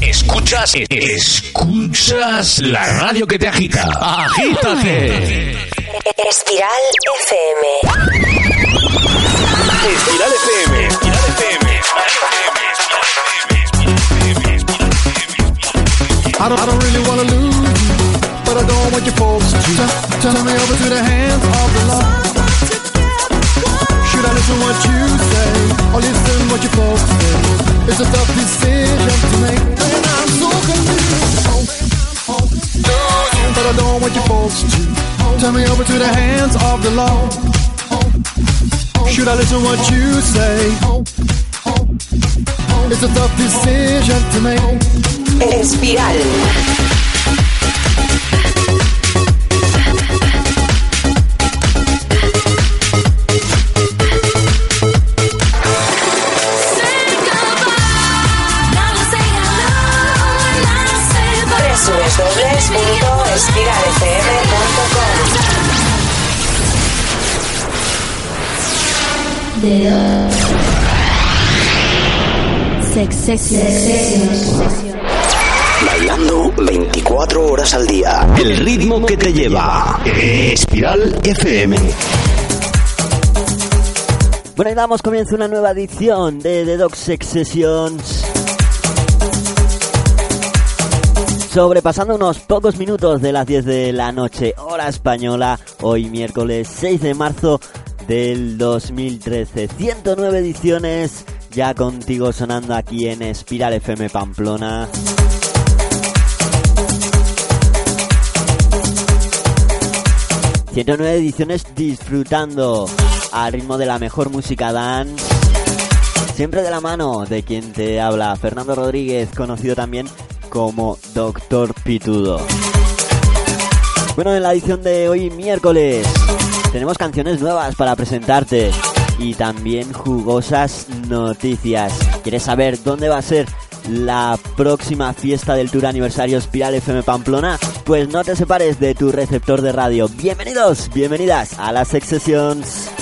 Escuchas, escuchas la radio que te agita. Agítate. Espiral FM. Espiral FM. Espiral FM. I don't, I don't really wanna lose you, but I don't want your folks to turn me over to the hands of the law. Listen what you say, or listen what your folks say? It's a tough decision to make, and I'm so confused. But I don't want your folks to turn me over to the hands of the law. Should I listen what you say? It's a tough decision to make. Espiral. Dedo. Bailando 24 horas al día. El ritmo que te lleva. Espiral FM. Bueno, y damos comienzo a una nueva edición de The Dog Sex Sessions. Sobrepasando unos pocos minutos de las 10 de la noche, hora española, hoy miércoles 6 de marzo del 2013. 109 ediciones ya contigo sonando aquí en Espiral FM Pamplona. ...109 ediciones disfrutando al ritmo de la mejor música dance. Siempre de la mano de quien te habla, Fernando Rodríguez, conocido también como Doctor Pitudo. Bueno, en la edición de hoy miércoles tenemos canciones nuevas para presentarte y también jugosas noticias. ¿Quieres saber dónde va a ser la próxima fiesta del Tour Aniversario Espiral FM Pamplona? Pues no te separes de tu receptor de radio. Bienvenidos, bienvenidas a las Sex.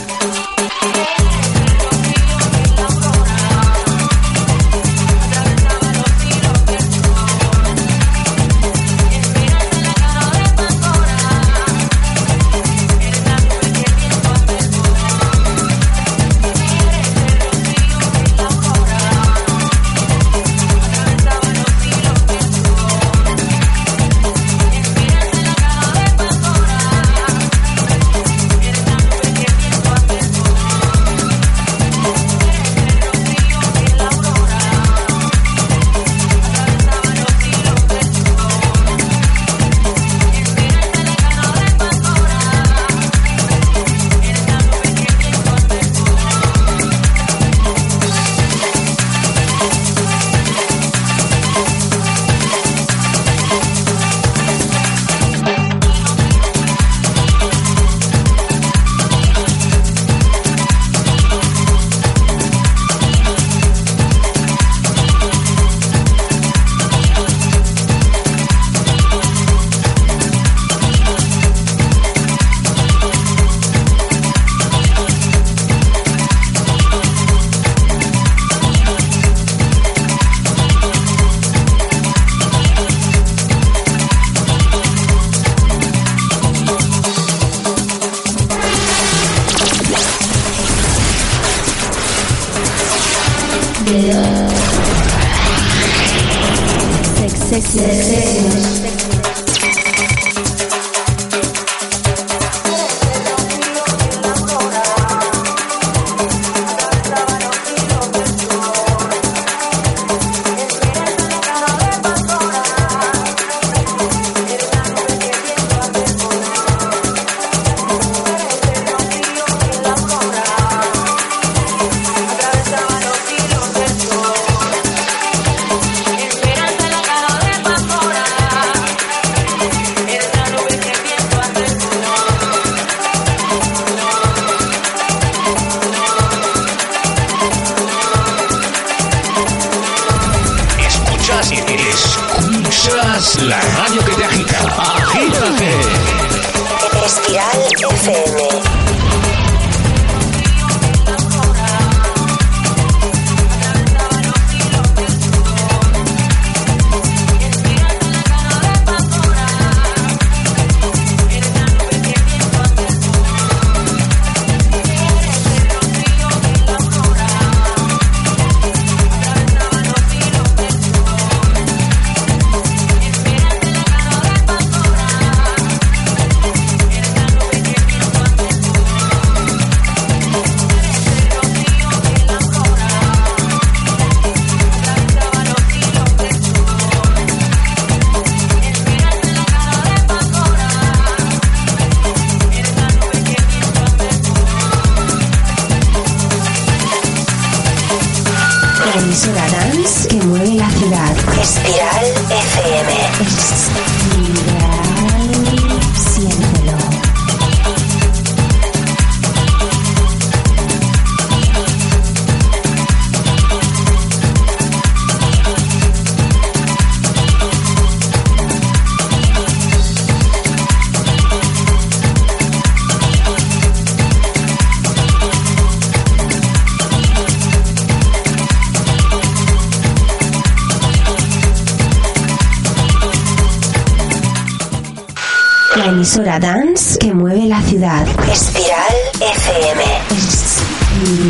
Dance que mueve la ciudad. Espiral FM.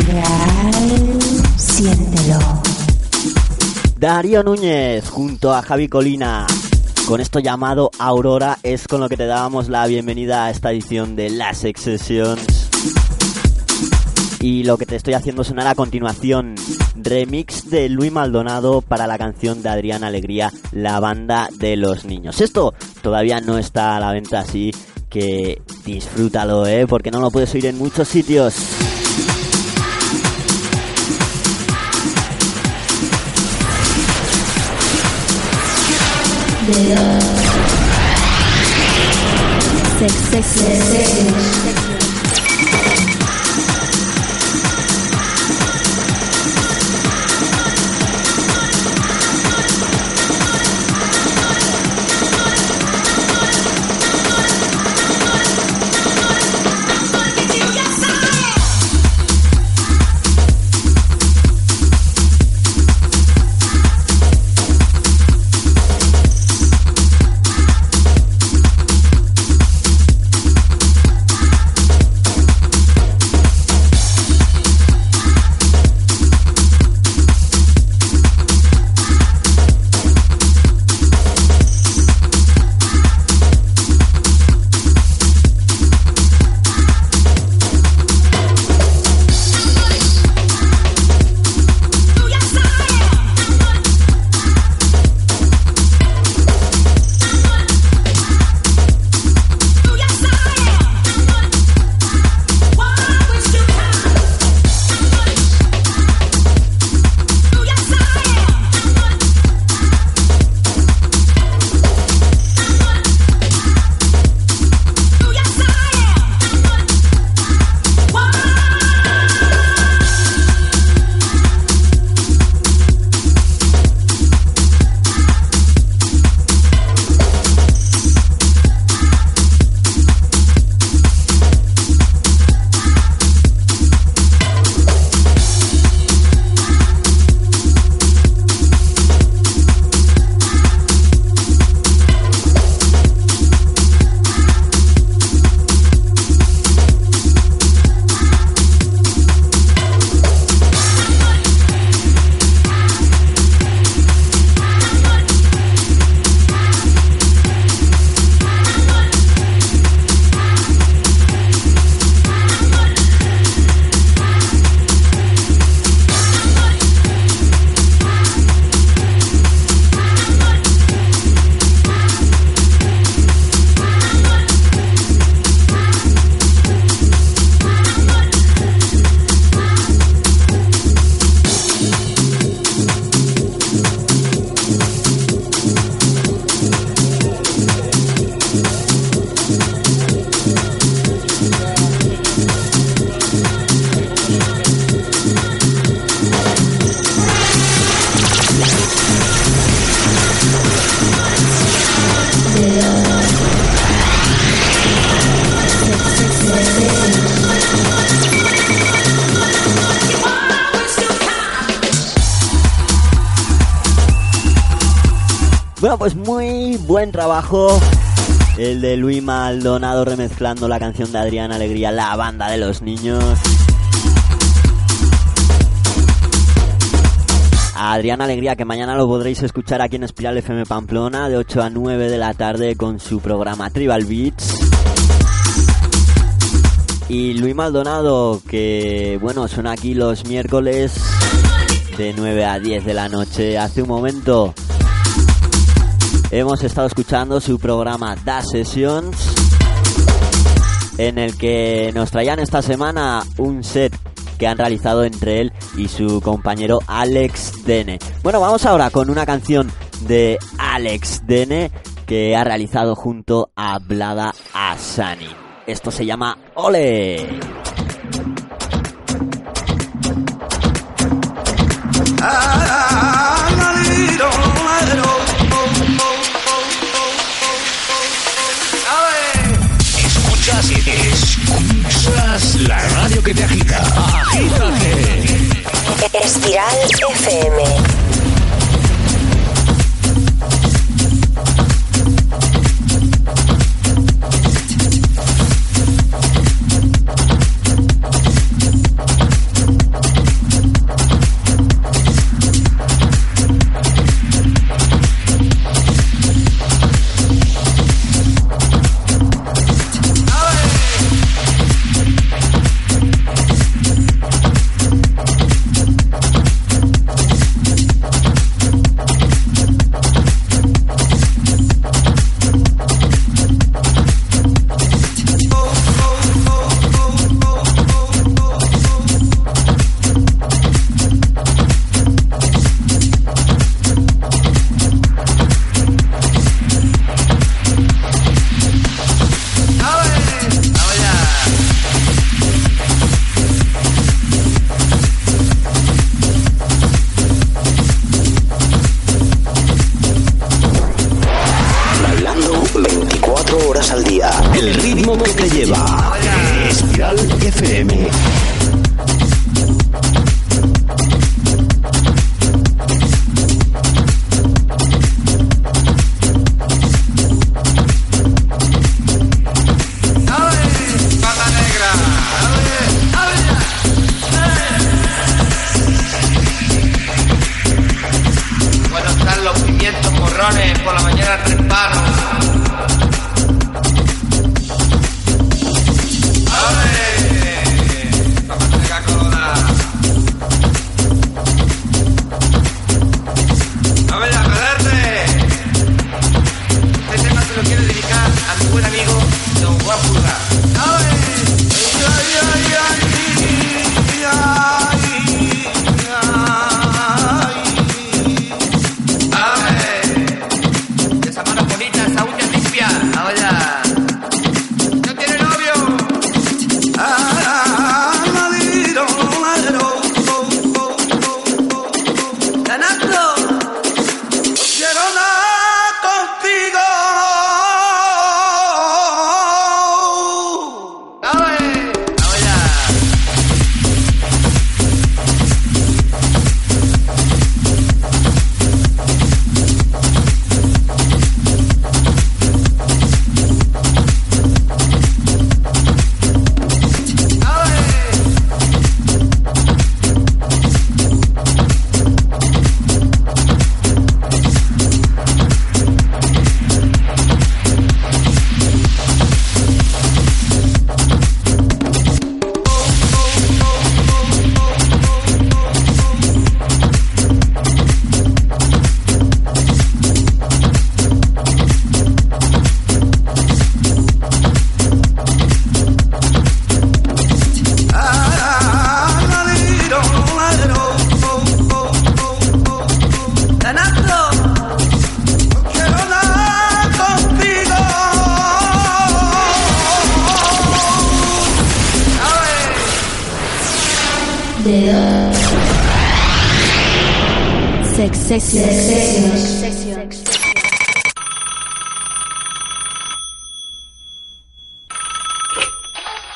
Espiral. Siéntelo. Darío Núñez junto a Javi Colina. Con esto llamado Aurora es con lo que te dábamos la bienvenida a esta edición de las Sex Sessions. Y lo que te estoy haciendo sonar a continuación, remix de Luis Maldonado para la canción de Adrián Alegría, La Banda de los Niños. Esto todavía no está a la venta, así que disfrútalo, ¿eh? Porque no lo puedes oír en muchos sitios. Buen trabajo el de Luis Maldonado remezclando la canción de Adrián Alegría, La Banda de los Niños. A Adrián Alegría, que mañana lo podréis escuchar aquí en Espiral FM Pamplona de 8 a 9 de la tarde con su programa Tribal Beats. Y Luis Maldonado, que bueno, suena aquí los miércoles de 9 a 10 de la noche. Hace un momento hemos estado escuchando su programa Da Sessions, en el que nos traían esta semana un set que han realizado entre él y su compañero Alex Dene. Bueno, vamos ahora con una canción de Alex Dene que ha realizado junto a Blada Asani. Esto se llama Ole. Escuchas, la radio que te agita. Agítate. Espiral FM. Espiral FM.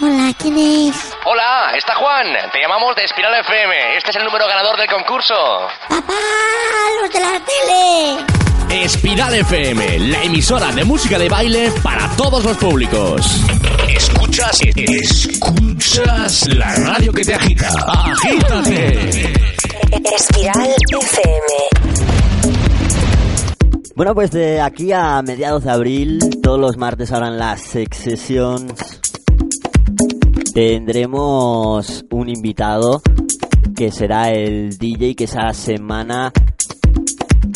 Hola, ¿quién es? Hola, está Juan. Te llamamos de Espiral FM. Este es el número ganador del concurso. ¡Papá! ¡Los de la tele! Espiral FM, la emisora de música de baile para todos los públicos. Escuchas, escuchas la radio que te agita. Agítate. Espiral FM. Bueno, pues de aquí a mediados de abril, todos los martes en las Sex Sessions, tendremos un invitado que será el DJ que esa semana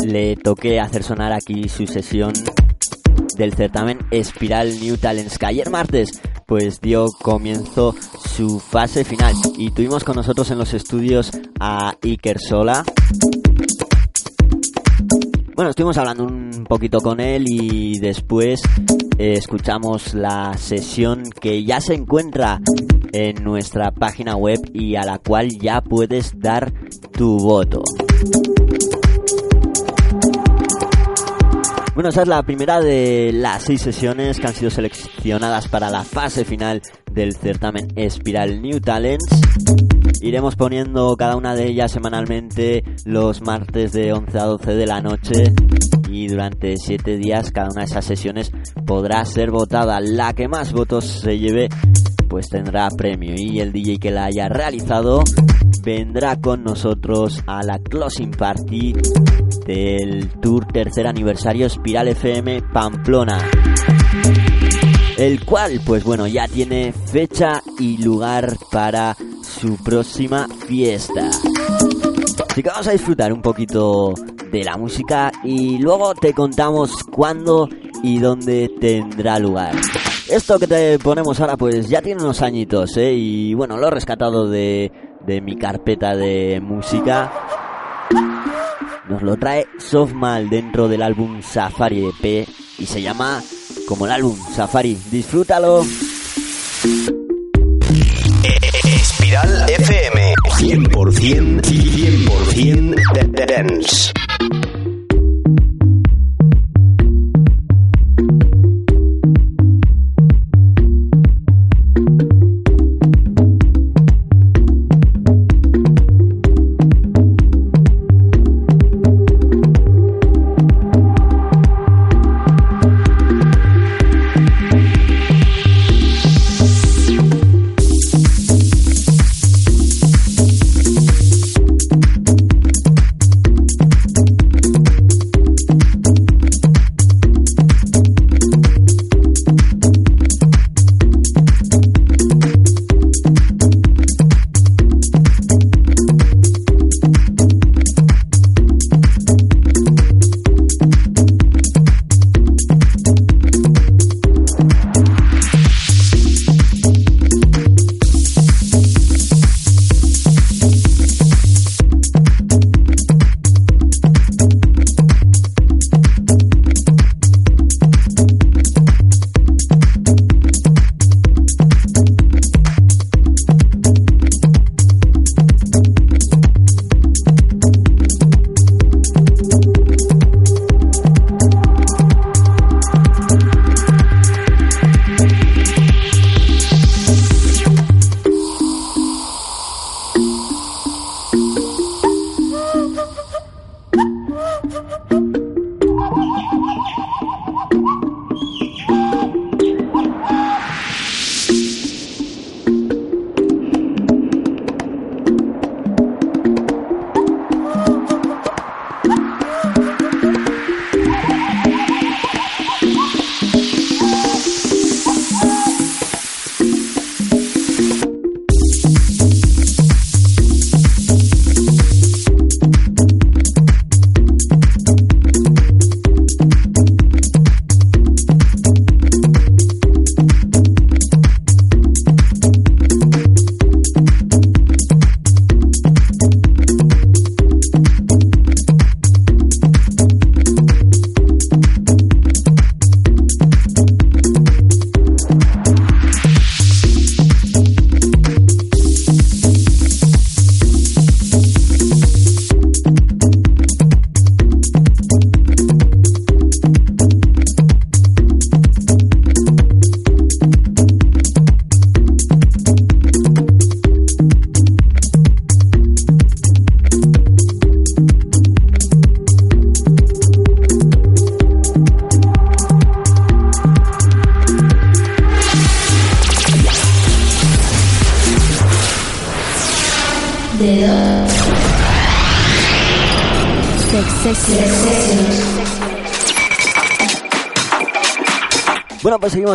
le toque hacer sonar aquí su sesión del certamen Espiral New Talents, ayer martes pues dio comienzo su fase final y tuvimos con nosotros en los estudios a Iker Sola. Bueno, estuvimos hablando un poquito con él y después eh, escuchamos la sesión que ya se encuentra en nuestra página web y a la cual ya puedes dar tu voto. Bueno, esa es la primera de las seis sesiones que han sido seleccionadas para la fase final del certamen Espiral New Talents. Iremos poniendo cada una de ellas semanalmente los martes de 11 a 12 de la noche y durante 7 días cada una de esas sesiones podrá ser votada. La que más votos se lleve pues tendrá premio y el DJ que la haya realizado vendrá con nosotros a la closing party del tour tercer aniversario Espiral FM Pamplona. El cual, pues bueno, ya tiene fecha y lugar para su próxima fiesta. Así que vamos a disfrutar un poquito de la música y luego te contamos cuándo y dónde tendrá lugar. Esto que te ponemos ahora pues ya tiene unos añitos, ¿eh? Y bueno, lo he rescatado de, de mi carpeta de música. Nos lo trae Softmal dentro del álbum Safari EP y se llama como el álbum Safari. Disfrútalo. Espiral FM 100% 100% de dance.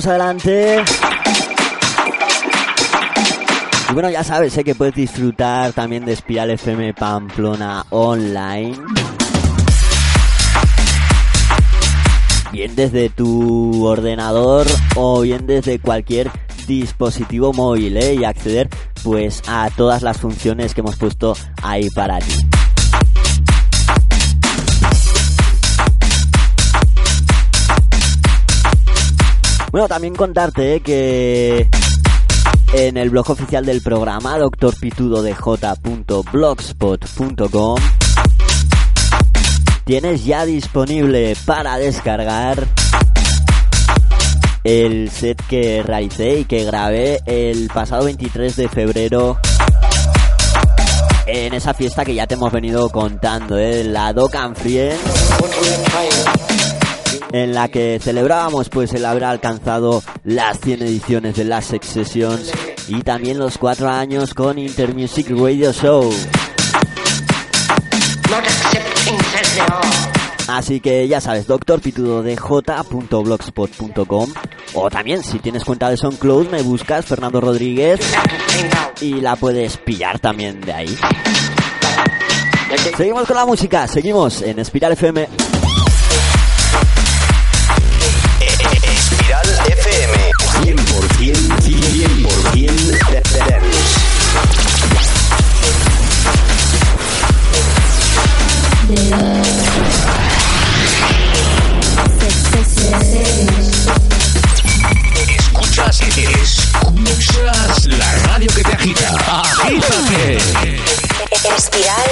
Adelante. Y bueno, ya sabes, sé que puedes disfrutar también de Espiral FM Pamplona online. Bien desde tu ordenador o bien desde cualquier dispositivo móvil ¿eh? y acceder pues a todas las funciones que hemos puesto ahí para ti. Bueno, también contarte que en el blog oficial del programa, doctorpitudodj.blogspot.com, tienes ya disponible para descargar el set que realicé y que grabé el pasado 23 de febrero en esa fiesta que ya te hemos venido contando, ¿eh? la Doc and Friends, en la que celebrábamos pues el haber alcanzado las 100 ediciones de las Sex Sessions y también los 4 años con Intermusic Radio Show. Así que ya sabes, doctorpitudodj.blogspot.com o también si tienes cuenta de SoundCloud me buscas Fernando Rodríguez y la puedes pillar también de ahí. Seguimos con la música, seguimos en Espiral FM. Espiral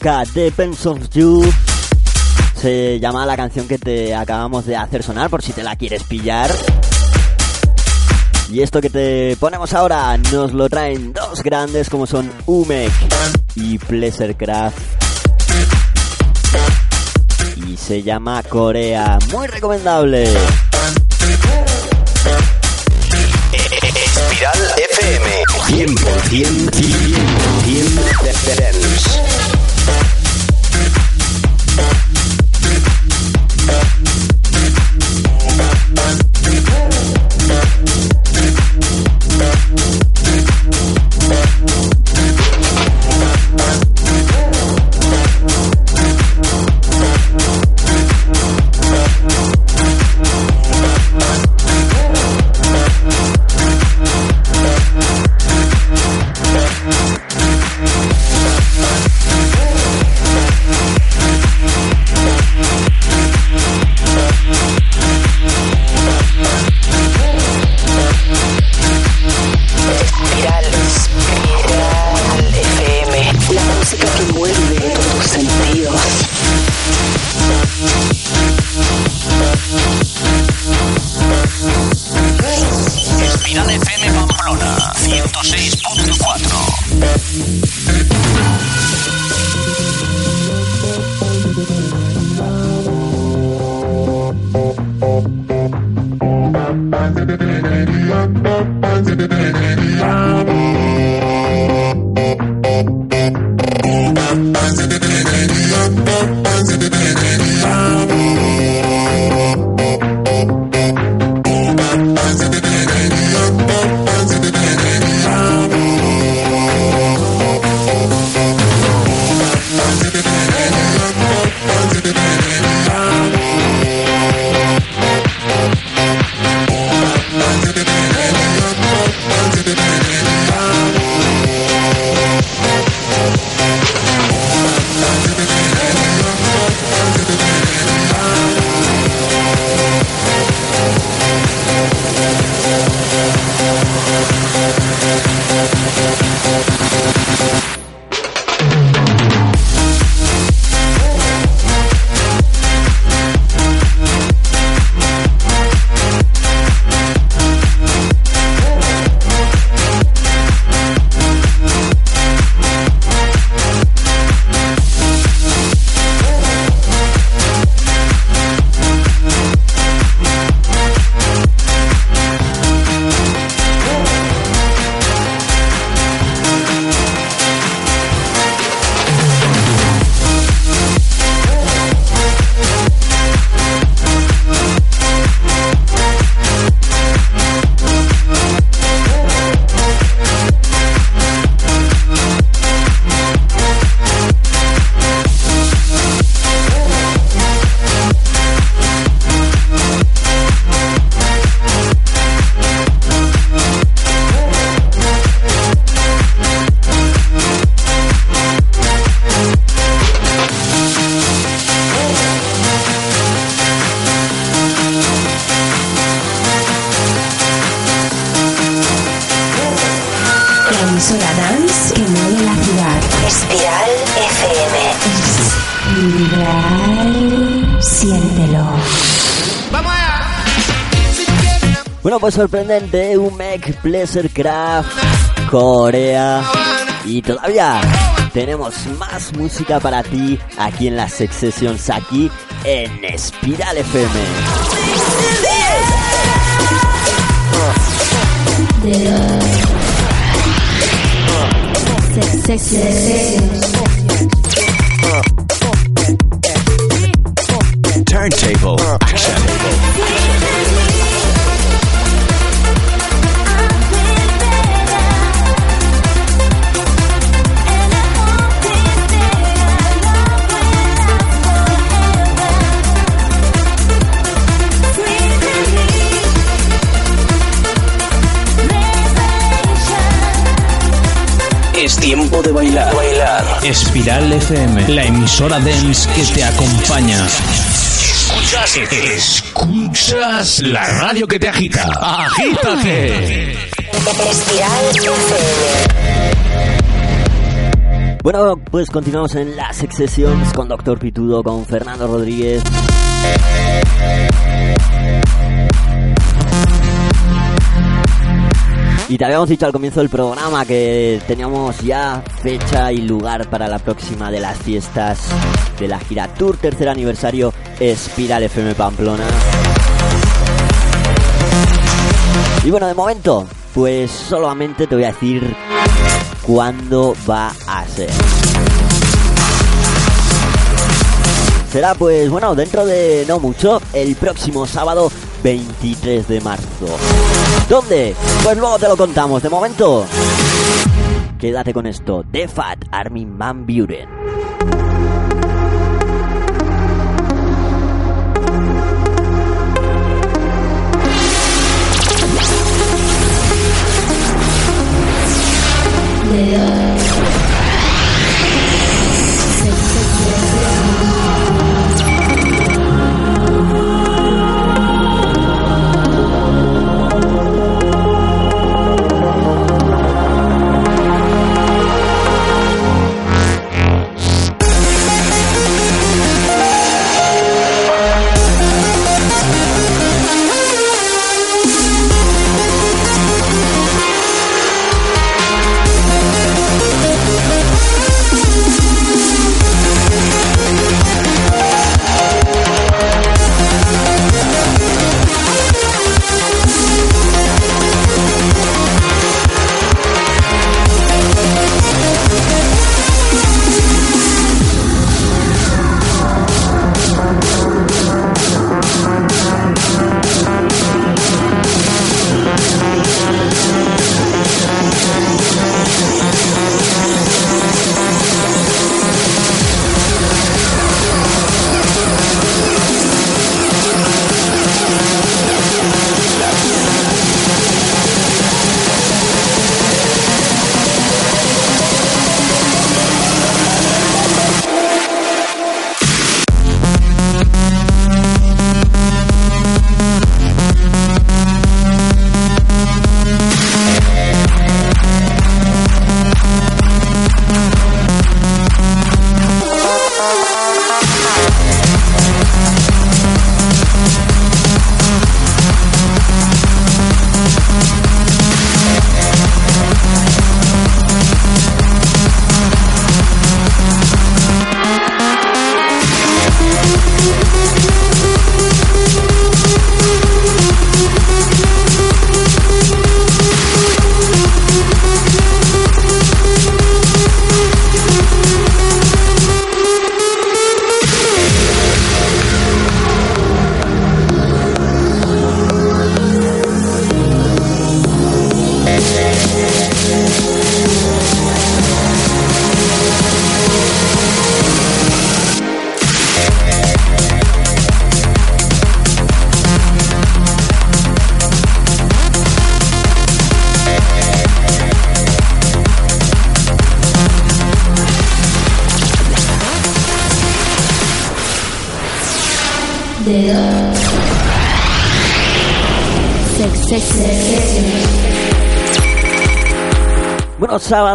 Loca Depends of You. Se llama la canción que te acabamos de hacer sonar por si te la quieres pillar. Y esto que te ponemos ahora nos lo traen dos grandes como son Umek y Pleasurecraft. Y se llama Corea. Muy recomendable. Espiral FM 100% 100% de dance. pues sorprendente, Umek, Craft, Corea y todavía tenemos más música para ti aquí en las Sex Sessions, aquí en Espiral FM. sexy, sexy. Turntable action. Tiempo de bailar. Bailar. Espiral FM, la emisora dance que te acompaña. Escuchas, escuchas la radio que te agita. Agítate. Espiral FM. Bueno, pues continuamos en las excesiones con Doctor Pitudo, con Fernando Rodríguez. Y te habíamos dicho al comienzo del programa que teníamos ya fecha y lugar para la próxima de las fiestas de la gira Tour tercer aniversario Espiral FM Pamplona. Y bueno, de momento, pues solamente te voy a decir cuándo va a ser. Será pues bueno, dentro de no mucho, el próximo sábado 23 de marzo. ¿Dónde? Pues luego te lo contamos. De momento, quédate con esto. The Fat Army Man Buren.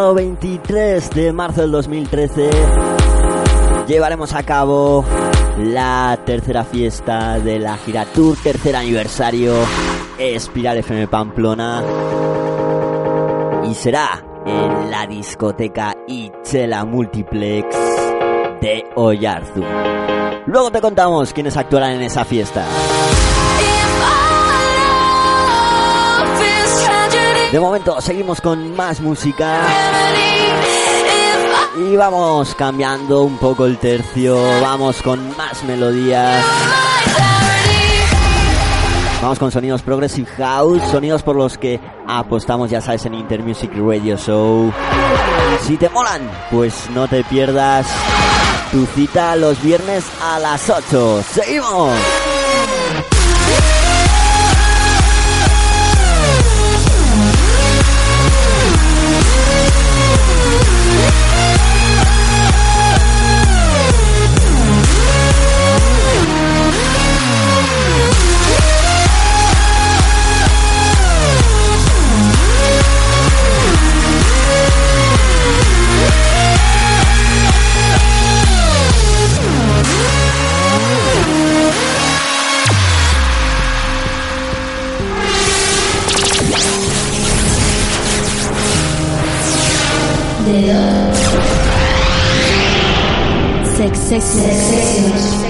Sábado 23 de marzo del 2013 llevaremos a cabo la tercera fiesta de la gira Tour, tercer aniversario Espiral FM Pamplona. Y será en la discoteca Ichela Multiplex de Oyarzu. Luego te contamos quiénes actuarán en esa fiesta. De momento seguimos con más música. Y vamos cambiando un poco el tercio, vamos con más melodías. Vamos con sonidos Progressive House, sonidos por los que apostamos, ya sabes, en Intermusic Radio Show. Si te molan, pues no te pierdas tu cita los viernes a las 8. ¡Seguimos! Sexy.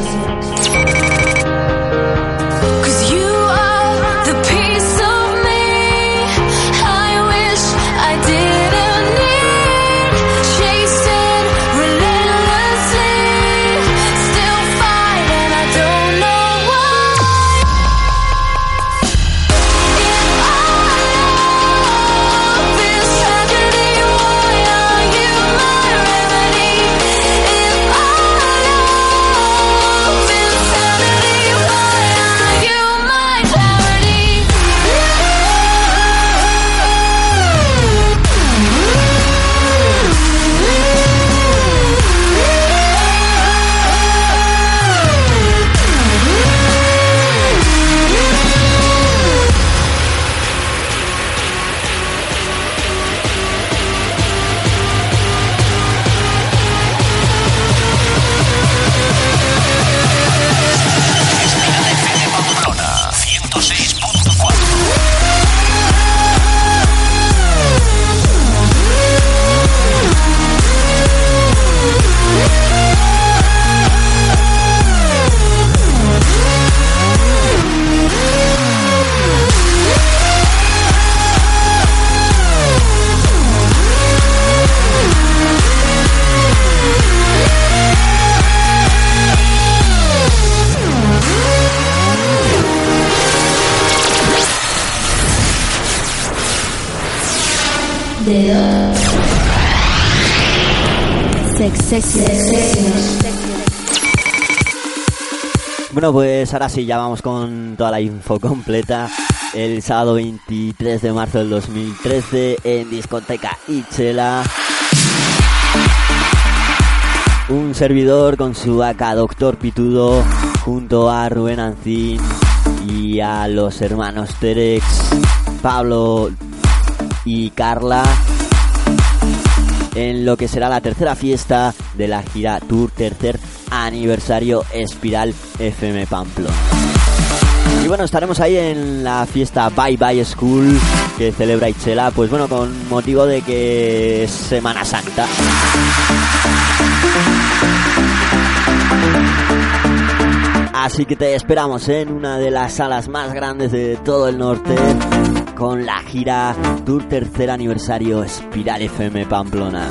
Ahora sí, ya vamos con toda la info completa. El sábado 23 de marzo del 2013 en discoteca Ichela. Un servidor con su AK Doctor Pitudo junto a Rubén Ancín y a los hermanos Terex, Pablo y Carla en lo que será la tercera fiesta de la gira Tour tercer aniversario Espiral FM Pamplona. Y bueno, estaremos ahí en la fiesta Bye Bye School que celebra Ichela, pues bueno, con motivo de que es Semana Santa. Así que te esperamos en una de las salas más grandes de todo el norte con la gira Tour tercer aniversario Espiral FM Pamplona.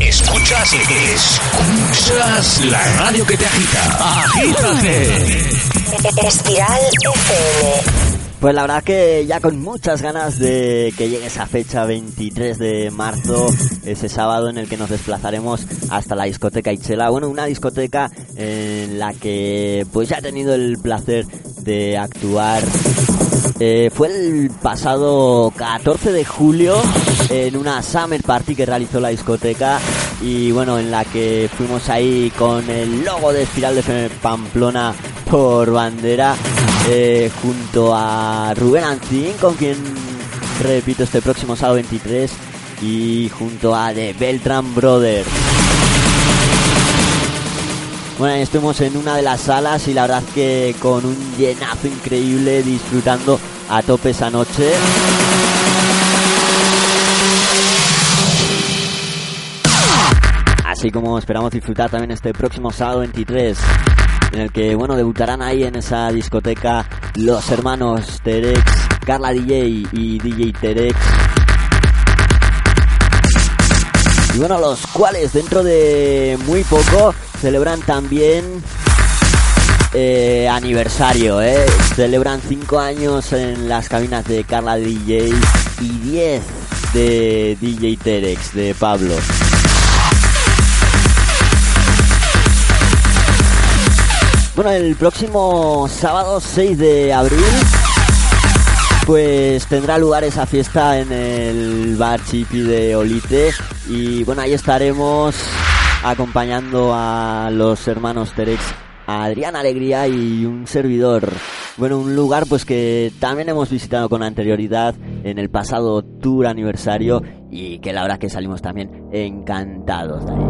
Escuchas, escuchas la radio que te agita. Agítate. Espiral FM. Pues la verdad que ya con muchas ganas de que llegue esa fecha 23 de marzo, ese sábado en el que nos desplazaremos hasta la discoteca Ichela. Bueno, una discoteca en la que pues ya he tenido el placer de actuar. Eh, fue el pasado 14 de julio en una Summer Party que realizó la discoteca y bueno, en la que fuimos ahí con el logo de Espiral de Pamplona por bandera eh, junto a Rubén Ancín, con quien repito este próximo sábado 23, y junto a The Beltran Brothers. Bueno, estuvimos en una de las salas y la verdad que con un llenazo increíble disfrutando a tope esa noche. Así como esperamos disfrutar también este próximo sábado 23 en el que, bueno, debutarán ahí en esa discoteca los hermanos Terex, Carla DJ y DJ Terex. Y bueno, los cuales dentro de muy poco celebran también eh, aniversario, ¿eh? Celebran 5 años en las cabinas de Carla DJ y 10 de DJ Terex, de Pablo. Bueno, el próximo sábado 6 de abril pues tendrá lugar esa fiesta en el bar Chipi de Olite y bueno, ahí estaremos acompañando a los hermanos Terex, a Adrián Alegría y un servidor. Bueno, un lugar pues que también hemos visitado con anterioridad en el pasado tour aniversario y que la verdad que salimos también encantados de ahí.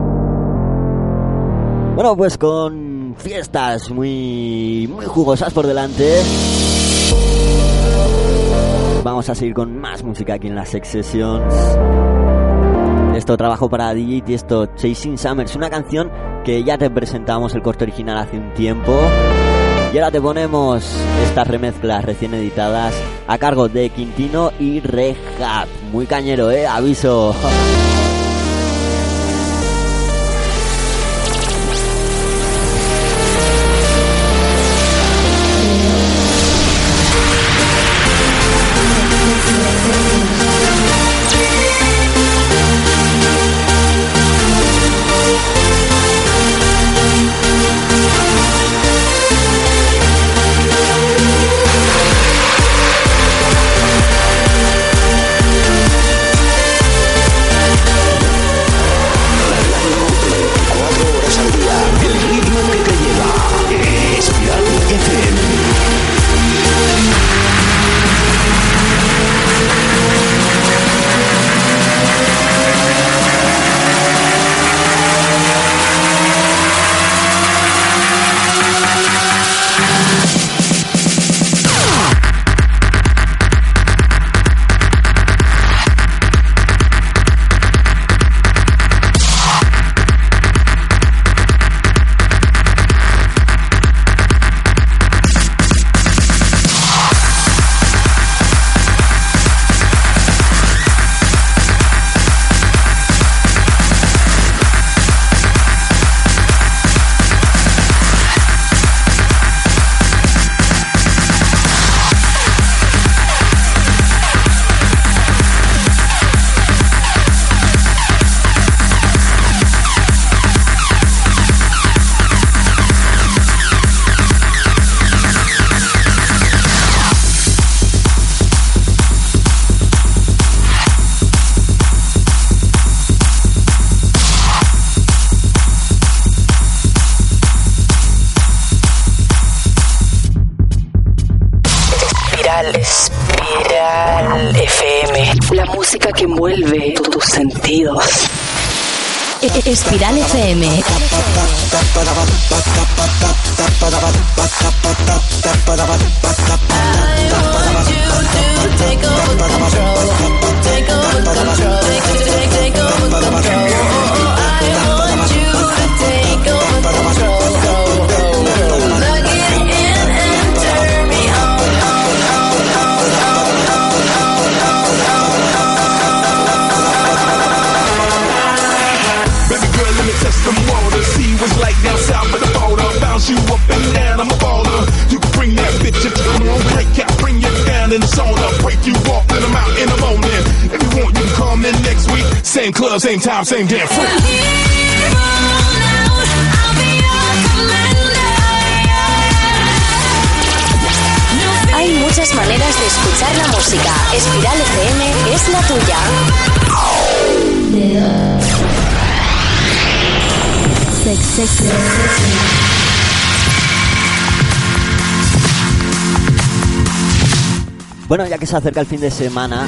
Bueno, pues con fiestas muy, muy jugosas por delante. Vamos a seguir con más música aquí en las Sex Sessions. Esto trabajo para DJ y esto Chasing Summers, una canción que ya te presentamos el corte original hace un tiempo. Y ahora te ponemos estas remezclas recién editadas a cargo de Quintino y Rehab. Muy cañero, eh, aviso. club, same time, same damn. Hay muchas maneras de escuchar la música. Espiral FM es la tuya. Sex, sex, sex, Bueno, ya que se acerca el fin de semana,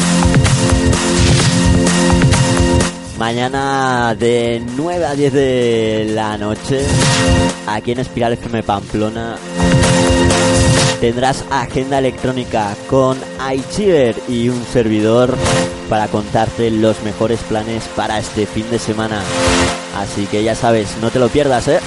mañana de 9 a 10 de la noche, aquí en Espiral FM Pamplona, tendrás agenda electrónica con iChiver y un servidor para contarte los mejores planes para este fin de semana. Así que ya sabes, no te lo pierdas, ¿eh?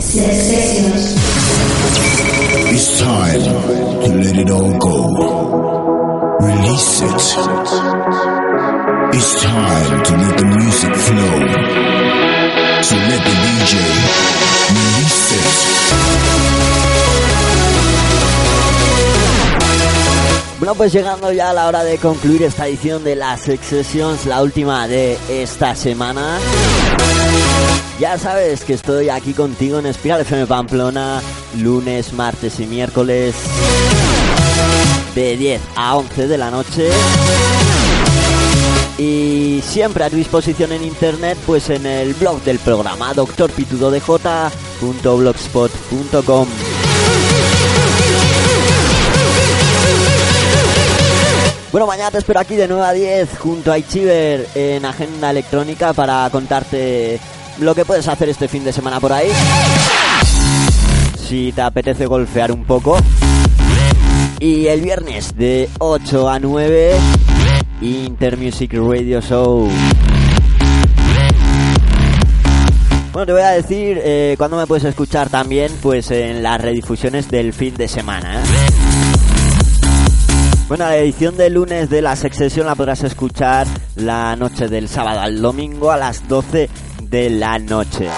Sessions. It's time to let it all go. Release it. It's time to let the music flow. So let the DJ release it. Bueno, pues llegando ya a la hora de concluir esta edición de las Sessions, la última de esta semana. Ya sabes que estoy aquí contigo en Espiral FM Pamplona, lunes, martes y miércoles, de 10 a 11 de la noche. Y siempre a tu disposición en internet, pues en el blog del programa, doctorpitudodj.blogspot.com. Bueno, mañana te espero aquí de 9 a 10 junto a Ichiver en Agenda Electrónica para contarte lo que puedes hacer este fin de semana por ahí. Si te apetece golfear un poco. Y el viernes de 8 a 9, Intermusic Radio Show. Bueno, te voy a decir eh, cuándo me puedes escuchar también, pues en las redifusiones del fin de semana. ¿eh? Bueno, la edición de lunes de la Sexcesión la podrás escuchar la noche del sábado al domingo a las 12 de la noche.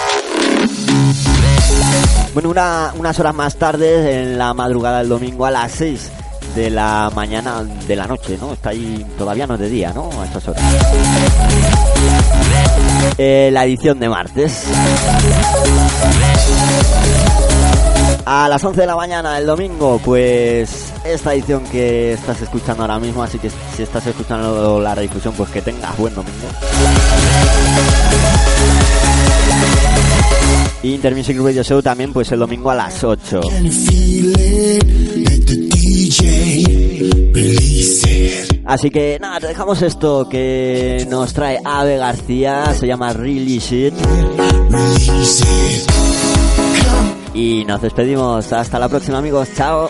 Bueno, unas horas más tarde, en la madrugada del domingo a las 6 de la mañana de la noche, ¿no? Está ahí, todavía no es de día, ¿no? A estas horas. Eh, la edición de martes. A las 11 de la mañana el domingo, pues esta edición que estás escuchando ahora mismo, así que si estás escuchando la redifusión, pues que tengas buen domingo. Intermusic Radio Show también, pues el domingo a las 8. Así que nada, te dejamos esto que nos trae Ave García, se llama Release It. Y nos despedimos. Hasta la próxima, amigos. Chao.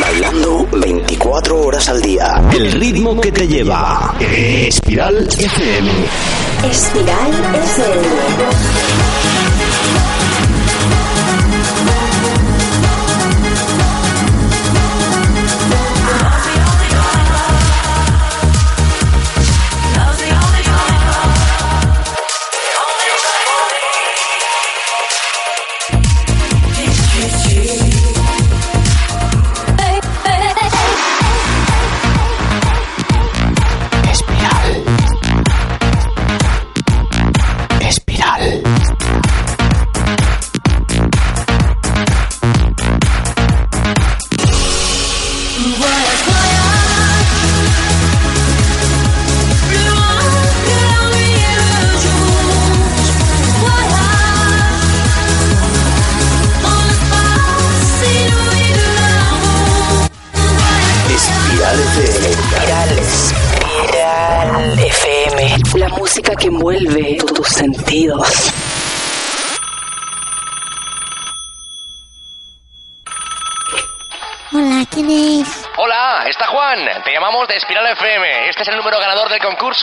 Bailando 24 horas al día. El ritmo que te lleva. Espiral FM. Espiral FM.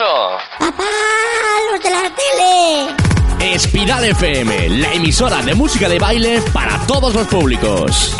¡Papá! ¡Los de la tele! Espiral FM, la emisora de música de baile para todos los públicos.